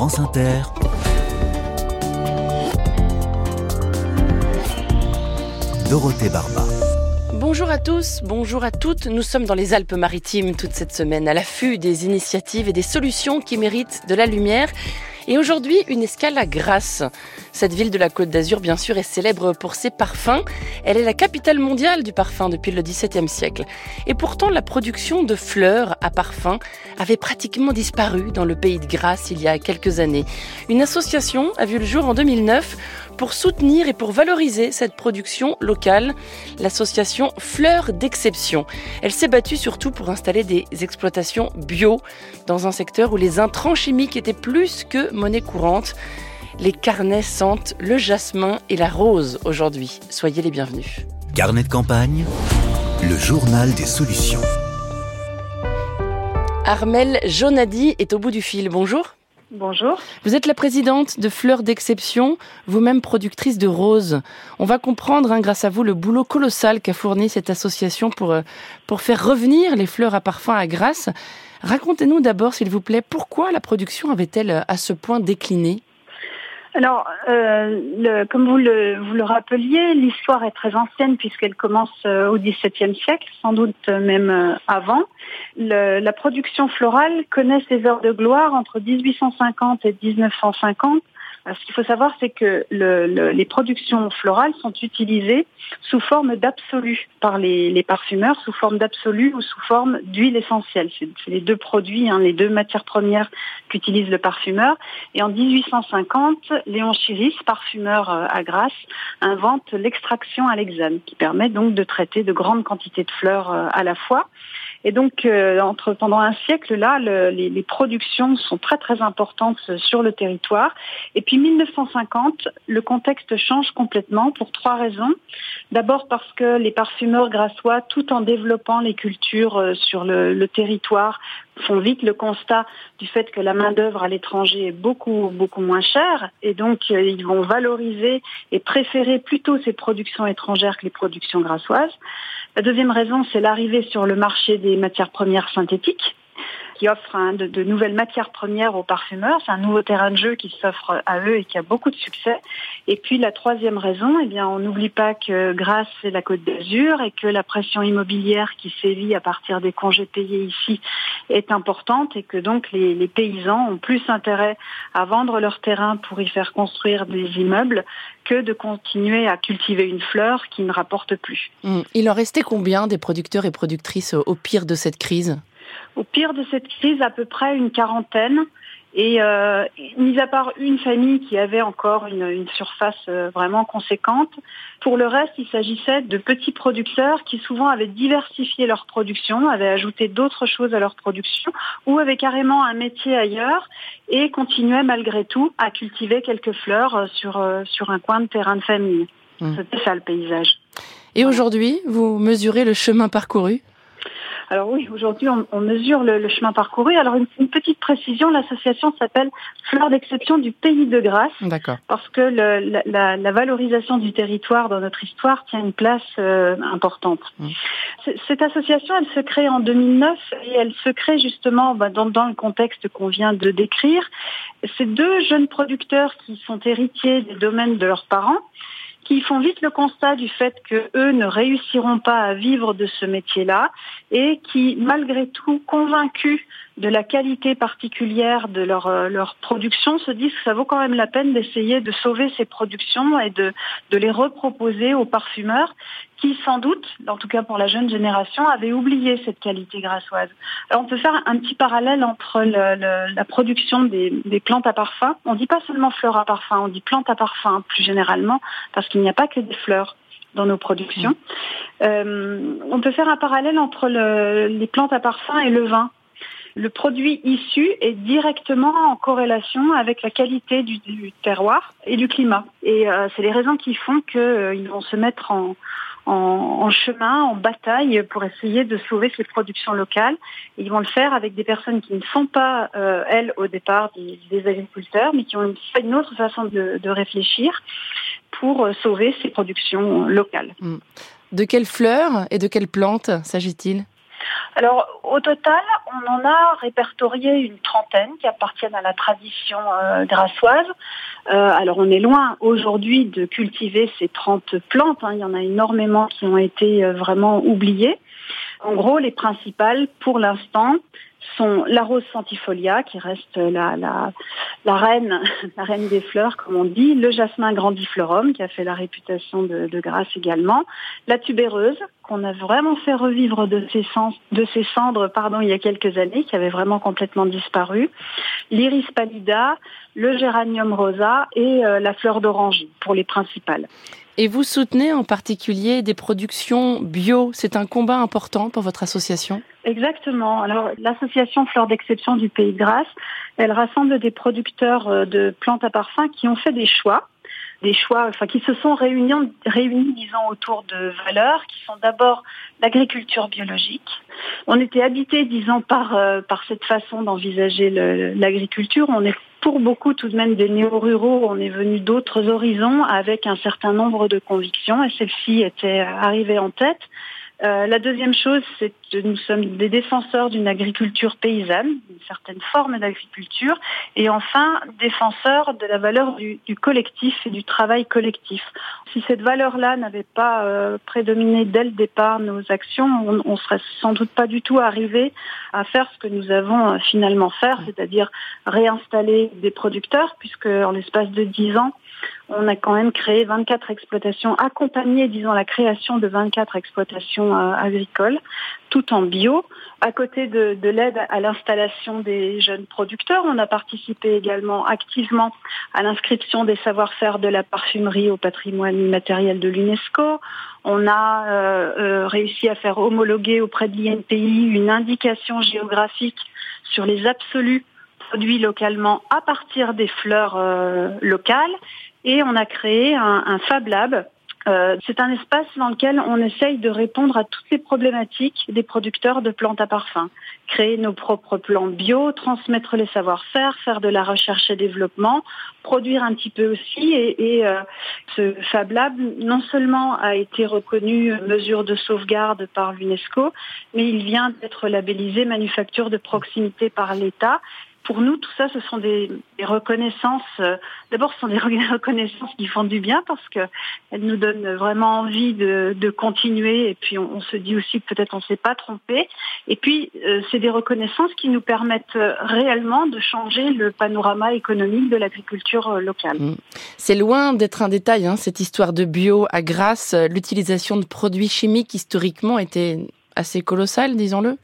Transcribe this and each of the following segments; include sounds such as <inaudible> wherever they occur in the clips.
France Inter. Dorothée Barba. Bonjour à tous, bonjour à toutes. Nous sommes dans les Alpes-Maritimes toute cette semaine à l'affût des initiatives et des solutions qui méritent de la lumière. Et aujourd'hui, une escale à Grasse. Cette ville de la Côte d'Azur, bien sûr, est célèbre pour ses parfums. Elle est la capitale mondiale du parfum depuis le XVIIe siècle. Et pourtant, la production de fleurs à parfum avait pratiquement disparu dans le pays de Grasse il y a quelques années. Une association a vu le jour en 2009 pour soutenir et pour valoriser cette production locale, l'association Fleurs d'Exception. Elle s'est battue surtout pour installer des exploitations bio dans un secteur où les intrants chimiques étaient plus que monnaie courante. Les carnets sentent le jasmin et la rose aujourd'hui. Soyez les bienvenus. Carnet de campagne, le journal des solutions. Armel Jonadi est au bout du fil. Bonjour. Bonjour. Vous êtes la présidente de Fleurs d'Exception, vous-même productrice de roses. On va comprendre, hein, grâce à vous, le boulot colossal qu'a fourni cette association pour, euh, pour faire revenir les fleurs à parfum à Grasse. Racontez-nous d'abord, s'il vous plaît, pourquoi la production avait-elle euh, à ce point décliné? Alors, euh, comme vous le, rappeliez, l'histoire est très ancienne puisqu'elle commence euh, au XVIIe siècle, sans doute même euh, avant. La production florale connaît ses heures de gloire entre 1850 et 1950 ce qu'il faut savoir, c'est que le, les productions florales sont utilisées sous forme d'absolu par les, les, parfumeurs, sous forme d'absolu ou sous forme d'huile essentielle. C'est les deux produits, hein, les deux matières premières qu'utilise le parfumeur. Et en 1850, Léon Chiris, parfumeur euh, à Grasse, invente l'extraction à l'exame, qui permet donc de traiter de grandes quantités de fleurs euh, à la fois. Et donc, euh, pendant un siècle, là, le, les, les, productions sont très très importantes sur le territoire. Et puis 1950, le contexte change complètement pour trois raisons. D'abord parce que les parfumeurs grassois, tout en développant les cultures euh, sur le, le territoire, font vite le constat du fait que la main-d'œuvre à l'étranger est beaucoup, beaucoup moins chère. Et donc, euh, ils vont valoriser et préférer plutôt ces productions étrangères que les productions grassoises. La deuxième raison, c'est l'arrivée sur le marché des matières premières synthétiques qui offre hein, de, nouvelles matières premières aux parfumeurs. C'est un nouveau terrain de jeu qui s'offre à eux et qui a beaucoup de succès. Et puis la troisième raison, eh bien, on n'oublie pas que grâce c'est la Côte d'Azur et que la pression immobilière qui sévit à partir des congés payés ici est importante et que donc les, les paysans ont plus intérêt à vendre leur terrain pour y faire construire des immeubles que de continuer à cultiver une fleur qui ne rapporte plus. Mmh. Il en restait combien des producteurs et productrices au pire de cette crise? Au pire de cette crise, à peu près une quarantaine. Et euh, mis à part une famille qui avait encore une, une surface euh, vraiment conséquente, pour le reste, il s'agissait de petits producteurs qui souvent avaient diversifié leur production, avaient ajouté d'autres choses à leur production, ou avaient carrément un métier ailleurs et continuaient malgré tout à cultiver quelques fleurs euh, sur, euh, sur un coin de terrain de famille. Mmh. C'était ça le paysage. Et aujourd'hui, vous mesurez le chemin parcouru? Alors oui, aujourd'hui, on, on, mesure le, le, chemin parcouru. Alors une, une petite précision, l'association s'appelle Fleurs d'exception du pays de Grâce. D'accord. Parce que le, la, la, valorisation du territoire dans notre histoire tient une place euh, importante. Mmh. Cette association, elle se crée en 2009 et elle se crée justement bah, dans, dans le contexte qu'on vient de décrire. C'est deux jeunes producteurs qui sont héritiers des domaines de leurs parents qui font vite le constat du fait que eux ne réussiront pas à vivre de ce métier-là et qui, malgré tout, convaincus de la qualité particulière de leur, euh, leur production, se disent que ça vaut quand même la peine d'essayer de sauver ces productions et de, de les reproposer aux parfumeurs qui, sans doute, en tout cas pour la jeune génération, avaient oublié cette qualité grassoise. Alors on peut faire un petit parallèle entre le, le, la production des, des, plantes à parfum. On dit pas seulement fleurs à parfum, on dit plantes à parfum plus généralement, parce qu'il n'y a pas que des fleurs dans nos productions. Mmh. Euh, on peut faire un parallèle entre le, les plantes à parfum et le vin le produit issu est directement en corrélation avec la qualité du, du terroir et du climat. Et euh, c'est les raisons qui font qu'ils euh, vont se mettre en, en, chemin, en bataille pour essayer de sauver ces productions locales. Et ils vont le faire avec des personnes qui ne sont pas, euh, elles, au départ, des, agriculteurs, mais qui ont une, autre façon de, réfléchir pour euh, sauver ces productions locales. De quelles fleurs et de quelles plantes s'agit-il? Alors, au total, on en a répertorié une trentaine qui appartiennent à la tradition euh, grassoise. Euh, alors, on est loin aujourd'hui de cultiver ces 30 plantes. Hein. Il y en a énormément qui ont été euh, vraiment oubliées. En gros, les principales, pour l'instant, sont la rose centifolia, qui reste la, la, la, reine, <laughs> la reine des fleurs, comme on dit, le jasmin grandiflorum, qui a fait la réputation de, de grâce également, la tubéreuse, qu'on a vraiment fait revivre de ses, de ses cendres pardon, il y a quelques années, qui avait vraiment complètement disparu, l'iris pallida, le géranium rosa et euh, la fleur d'oranger, pour les principales. Et vous soutenez en particulier des productions bio. C'est un combat important pour votre association? Exactement. Alors, l'association Fleurs d'Exception du Pays de Grâce, elle rassemble des producteurs euh, de plantes à parfum qui ont fait des choix des choix, enfin qui se sont réunis, réunis, disons, autour de valeurs qui sont d'abord l'agriculture biologique. On était habité, disons, par euh, par cette façon d'envisager l'agriculture. On est pour beaucoup tout de même des néo-ruraux, on est venu d'autres horizons avec un certain nombre de convictions et celle-ci était arrivée en tête. Euh, la deuxième chose, c'est que nous sommes des défenseurs d'une agriculture paysanne, d'une certaine forme d'agriculture, et enfin défenseurs de la valeur du, collectif et du travail collectif. Si cette valeur-là n'avait pas euh, prédominé dès le départ nos actions, on, on serait sans doute pas du tout arrivé à faire ce que nous avons euh, finalement fait, c'est-à-dire réinstaller des producteurs, puisque en l'espace de dix ans, on a quand même créé 24 exploitations, accompagné, disons, la création de 24 exploitations euh, agricoles, tout en bio. À côté de, l'aide à l'installation des jeunes producteurs, on a participé également activement à l'inscription des savoir-faire de la parfumerie au patrimoine immatériel de l'UNESCO. On a euh, euh, réussi à faire homologuer auprès de l'INPI une indication géographique sur les absolus produits localement à partir des fleurs locales et on a créé un, un Fab Lab. Euh, c'est un espace dans lequel on essaye de répondre à toutes les problématiques des producteurs de plantes à parfum. Créer nos propres plants bio, transmettre les savoir-faire, faire de la recherche et développement, produire un petit peu aussi. Et, et euh, ce Fab Lab, non seulement a été reconnu mesure de sauvegarde par l'UNESCO, mais il vient d'être labellisé manufacture de proximité par l'État pour nous, tout ça, ce sont des, reconnaissances. Euh, d'abord, ce sont des <laughs> reconnaissances qui font du bien parce qu'elles nous donnent vraiment envie de, continuer. Et puis, on, se dit aussi que peut-être on ne s'est pas trompé. Et puis, euh, c'est des reconnaissances qui nous permettent euh, réellement de changer le panorama économique de l'agriculture locale. Mmh. C'est loin d'être un détail, hein, cette histoire de bio à grâce. L'utilisation de produits chimiques historiquement était assez colossale, disons-le.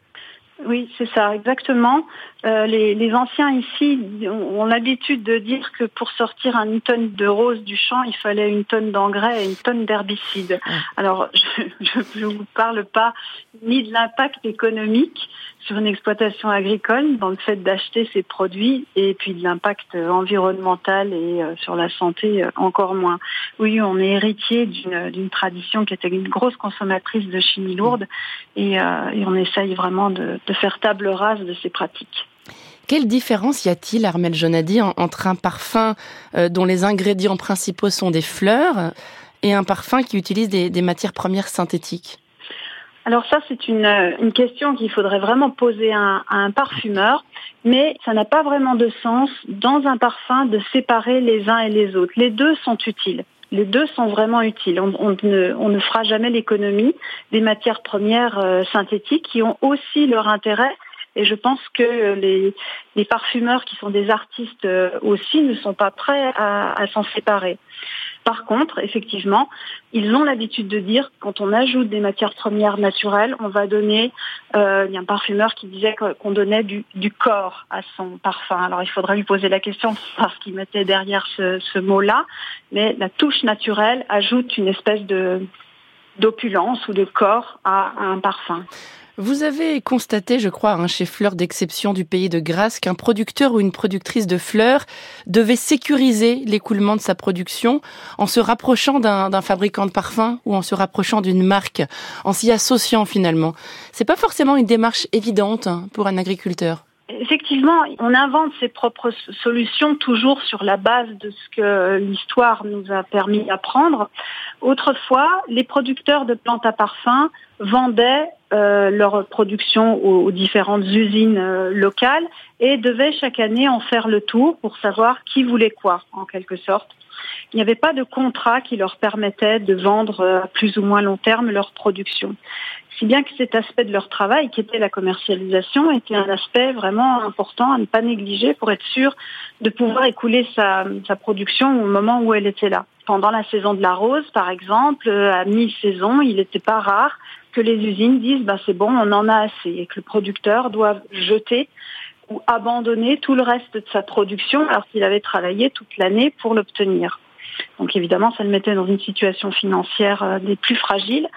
Oui, c'est ça, exactement. Euh, les, anciens ici ont, l'habitude de dire que pour sortir une tonne de rose du champ, il fallait une tonne d'engrais et une tonne d'herbicides. Alors, <laughs> je ne vous parle pas ni de l'impact économique sur une exploitation agricole dans le fait d'acheter ces produits et puis de l'impact environnemental et euh, sur la santé euh, encore moins. Oui, on est héritier d'une tradition qui était une grosse consommatrice de chimie lourde et, et on essaye vraiment de, de faire table rase de ces pratiques. Quelle différence y a-t-il, Armel Jonadi, entre un parfum euh, dont les ingrédients principaux sont des fleurs et un parfum qui utilise des, matières premières synthétiques? Alors ça, c'est une, question qu'il faudrait vraiment poser à un, parfumeur, mais ça n'a pas vraiment de sens dans un parfum de séparer les uns et les autres. Les deux sont utiles. Les deux sont vraiment utiles. On, ne, fera jamais l'économie des matières premières euh, synthétiques qui ont aussi leur intérêt et je pense que les, parfumeurs qui sont des artistes euh, aussi ne sont pas prêts à, s'en séparer. Par contre, effectivement, ils ont l'habitude de dire quand on ajoute des matières premières naturelles, on va donner. Euh, il y a un parfumeur qui disait qu'on donnait du, corps à son parfum. Alors il faudrait lui poser la question parce qu'il mettait derrière ce, mot-là, mais la touche naturelle ajoute une espèce d'opulence ou de corps à un parfum. Vous avez constaté, je crois, hein, chez Fleurs d'exception du pays de Grâce, qu'un producteur ou une productrice de fleurs devait sécuriser l'écoulement de sa production en se rapprochant d'un fabricant de parfums ou en se rapprochant d'une marque, en s'y associant finalement. C'est pas forcément une démarche évidente hein, pour un agriculteur. Effectivement, on invente ses propres solutions toujours sur la base de ce que l'histoire nous a permis d'apprendre. Autrefois, les producteurs de plantes à parfum vendaient euh, leur production aux, différentes usines euh, locales et devaient chaque année en faire le tour pour savoir qui voulait quoi, en quelque sorte. Il n'y avait pas de contrat qui leur permettait de vendre euh, à plus ou moins long terme leur production. Si bien que cet aspect de leur travail, qui était la commercialisation, était un aspect vraiment important à ne pas négliger pour être sûr de pouvoir écouler sa, production au moment où elle était là. Pendant la saison de la rose, par exemple, à mi-saison, il n'était pas rare que les usines disent bah, c'est bon, on en a assez et que le producteur doit jeter ou abandonner tout le reste de sa production alors qu'il avait travaillé toute l'année pour l'obtenir. Donc évidemment, ça le mettait dans une situation financière euh, des plus fragiles.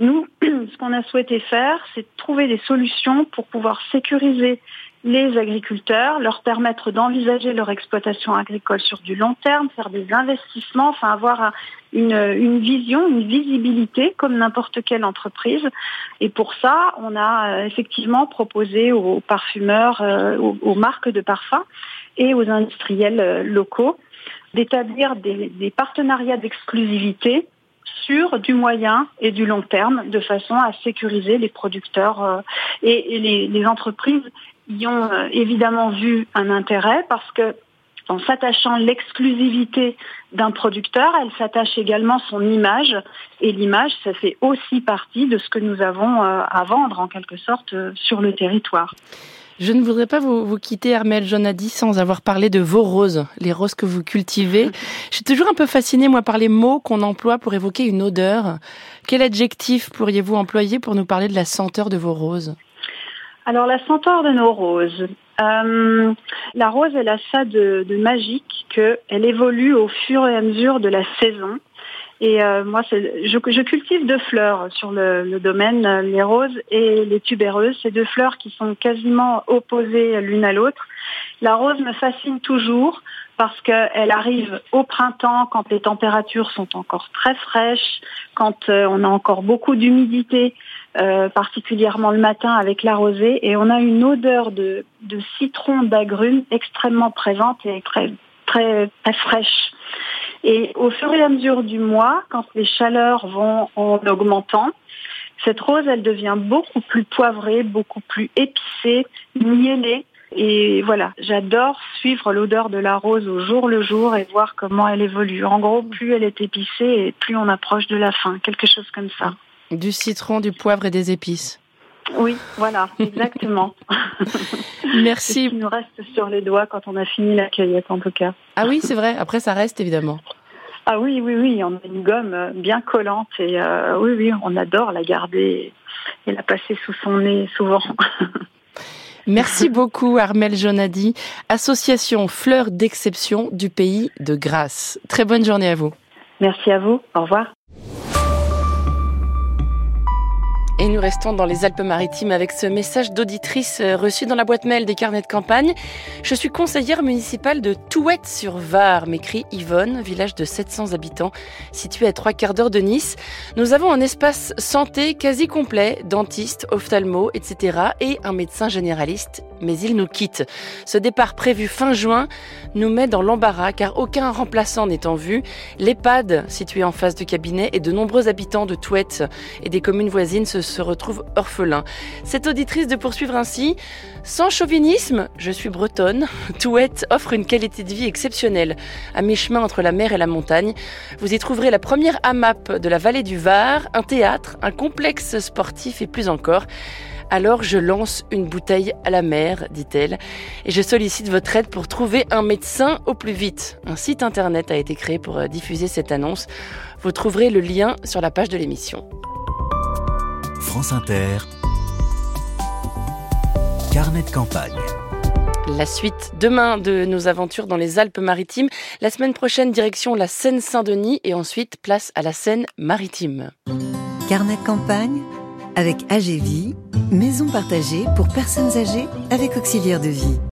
Nous, <clears throat> ce qu'on a souhaité faire, c'est trouver des solutions pour pouvoir sécuriser les agriculteurs, leur permettre d'envisager leur exploitation agricole sur du long terme, faire des investissements, enfin avoir une, vision, une visibilité comme n'importe quelle entreprise. Et pour ça, on a euh, effectivement proposé aux parfumeurs, euh, aux, marques de parfums et aux industriels euh, locaux d'établir des partenariats d'exclusivité sur du moyen et du long terme de façon à sécuriser les producteurs euh, et, les, entreprises y ont euh, évidemment vu un intérêt parce que en s'attachant l'exclusivité d'un producteur, elle s'attache également son image. Et l'image, ça fait aussi partie de ce que nous avons euh, à vendre, en quelque sorte, sur le territoire. Je ne voudrais pas vous, quitter, Armel Jonadi, sans avoir parlé de vos roses, les roses que vous cultivez. <laughs> Je suis toujours un peu fascinée, moi, par les mots qu'on emploie pour évoquer une odeur. Quel adjectif pourriez-vous employer pour nous parler de la senteur de vos roses? Alors, la senteur de nos roses. Euh, la rose, elle a ça de, de magique qu'elle évolue au fur et à mesure de la saison. Et euh, moi, je, je, cultive deux fleurs sur le, domaine, euh, les roses et les tubéreuses. Ces deux fleurs qui sont quasiment opposées l'une à l'autre. La rose me fascine toujours parce qu'elle arrive au printemps quand les températures sont encore très fraîches, quand euh, on a encore beaucoup d'humidité, particulièrement le matin avec la rosée, et on a une odeur de, de citron d'agrumes extrêmement présente et très, très, très fraîche. Et au fur et à mesure du mois, quand les chaleurs vont en augmentant, cette rose, elle devient beaucoup plus poivrée, beaucoup plus épicée, miellée. Et voilà, j'adore suivre l'odeur de la rose au jour le jour et voir comment elle évolue. En gros, plus elle est épicée et plus on approche de la fin, quelque chose comme ça. Du citron, du poivre et des épices. Oui, voilà, <laughs> exactement. <laughs> Merci. Il nous reste sur les doigts quand on a fini la cueillette, en tout cas. Ah oui, c'est vrai. Après, ça reste évidemment. Ah oui, oui, oui. On a une gomme bien collante et euh, oui, oui, on adore la garder et la passer sous son nez souvent. <laughs> Merci beaucoup Armel Jonadi, association Fleurs d'exception du pays de Grasse. Très bonne journée à vous. Merci à vous. Au revoir. Et nous restons dans les Alpes-Maritimes avec ce message d'auditrice euh, reçu dans la boîte mail des carnets de campagne. Je suis conseillère municipale de Touette-sur-Var, m'écrit Yvonne, village de 700 habitants, situé à trois quarts d'heure de Nice. Nous avons un espace santé quasi complet, dentiste, ophtalmo, etc. et un médecin généraliste, mais il nous quitte. Ce départ prévu fin juin nous met dans l'embarras car aucun remplaçant n'est en vue. L'EHPAD, situé en face du cabinet, et de nombreux habitants de Touette et des communes voisines se se retrouve orphelin. Cette auditrice de poursuivre ainsi Sans chauvinisme, je suis bretonne. <laughs> Touette offre une qualité de vie exceptionnelle. À mi-chemin entre la mer et la montagne, vous y trouverez la première AMAP de la vallée du Var, un théâtre, un complexe sportif et plus encore. Alors je lance une bouteille à la mer, dit-elle, et je sollicite votre aide pour trouver un médecin au plus vite. Un site internet a été créé pour euh, diffuser cette annonce. Vous trouverez le lien sur la page de l'émission. France Inter, Carnet de campagne. La suite demain de nos aventures dans les Alpes-Maritimes. La semaine prochaine, direction la Seine-Saint-Denis et ensuite place à la Seine-Maritime. Carnet de campagne avec AGV, maison partagée pour personnes âgées avec auxiliaire de vie.